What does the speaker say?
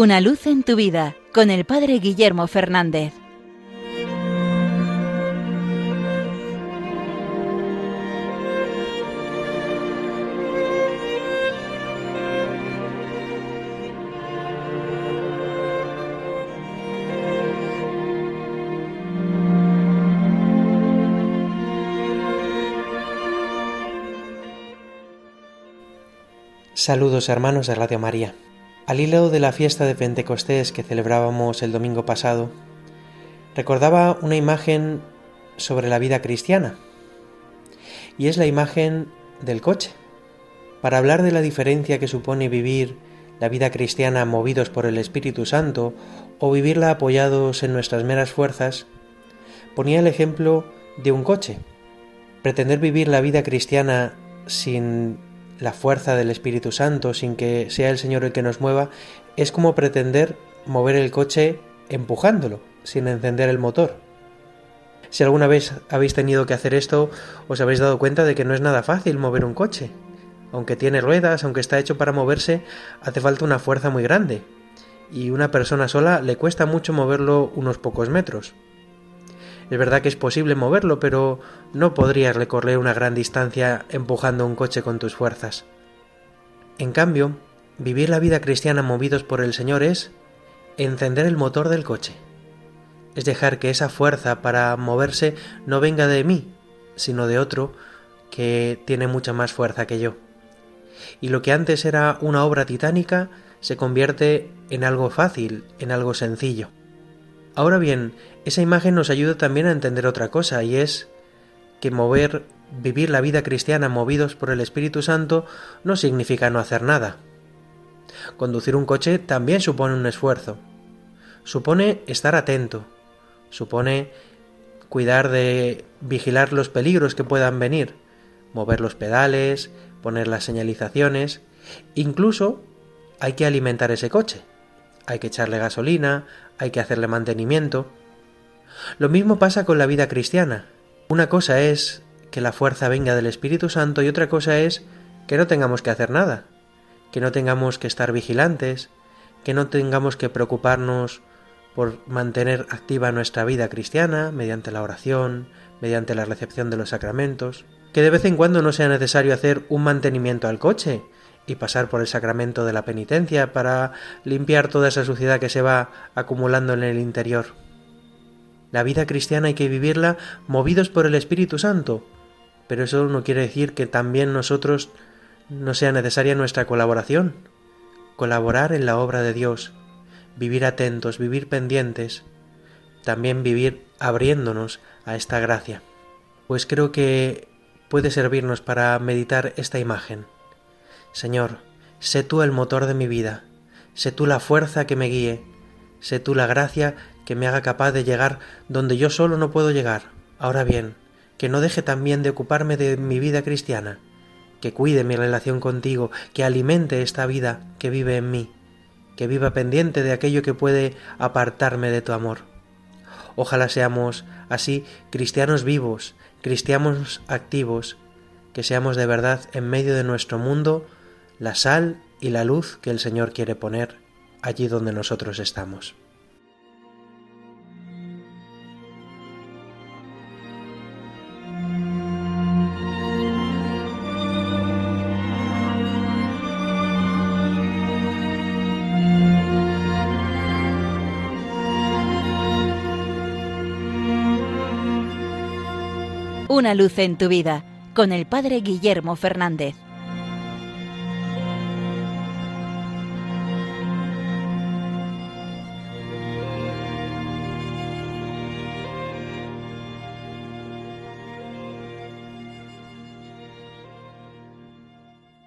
Una luz en tu vida con el Padre Guillermo Fernández. Saludos hermanos de Radio María. Al hilo de la fiesta de Pentecostés que celebrábamos el domingo pasado, recordaba una imagen sobre la vida cristiana, y es la imagen del coche. Para hablar de la diferencia que supone vivir la vida cristiana movidos por el Espíritu Santo o vivirla apoyados en nuestras meras fuerzas, ponía el ejemplo de un coche. Pretender vivir la vida cristiana sin la fuerza del Espíritu Santo sin que sea el Señor el que nos mueva, es como pretender mover el coche empujándolo, sin encender el motor. Si alguna vez habéis tenido que hacer esto, os habéis dado cuenta de que no es nada fácil mover un coche. Aunque tiene ruedas, aunque está hecho para moverse, hace falta una fuerza muy grande. Y una persona sola le cuesta mucho moverlo unos pocos metros. Es verdad que es posible moverlo, pero no podrías recorrer una gran distancia empujando un coche con tus fuerzas. En cambio, vivir la vida cristiana movidos por el Señor es encender el motor del coche. Es dejar que esa fuerza para moverse no venga de mí, sino de otro que tiene mucha más fuerza que yo. Y lo que antes era una obra titánica se convierte en algo fácil, en algo sencillo. Ahora bien, esa imagen nos ayuda también a entender otra cosa, y es que mover, vivir la vida cristiana movidos por el Espíritu Santo no significa no hacer nada. Conducir un coche también supone un esfuerzo. Supone estar atento. Supone cuidar de vigilar los peligros que puedan venir, mover los pedales, poner las señalizaciones, incluso hay que alimentar ese coche hay que echarle gasolina, hay que hacerle mantenimiento. Lo mismo pasa con la vida cristiana. Una cosa es que la fuerza venga del Espíritu Santo y otra cosa es que no tengamos que hacer nada, que no tengamos que estar vigilantes, que no tengamos que preocuparnos por mantener activa nuestra vida cristiana mediante la oración, mediante la recepción de los sacramentos, que de vez en cuando no sea necesario hacer un mantenimiento al coche, y pasar por el sacramento de la penitencia para limpiar toda esa suciedad que se va acumulando en el interior. La vida cristiana hay que vivirla movidos por el Espíritu Santo, pero eso no quiere decir que también nosotros no sea necesaria nuestra colaboración, colaborar en la obra de Dios, vivir atentos, vivir pendientes, también vivir abriéndonos a esta gracia. Pues creo que puede servirnos para meditar esta imagen. Señor, sé tú el motor de mi vida, sé tú la fuerza que me guíe, sé tú la gracia que me haga capaz de llegar donde yo solo no puedo llegar. Ahora bien, que no deje también de ocuparme de mi vida cristiana, que cuide mi relación contigo, que alimente esta vida que vive en mí, que viva pendiente de aquello que puede apartarme de tu amor. Ojalá seamos así cristianos vivos, cristianos activos, que seamos de verdad en medio de nuestro mundo la sal y la luz que el Señor quiere poner allí donde nosotros estamos. Una luz en tu vida con el Padre Guillermo Fernández.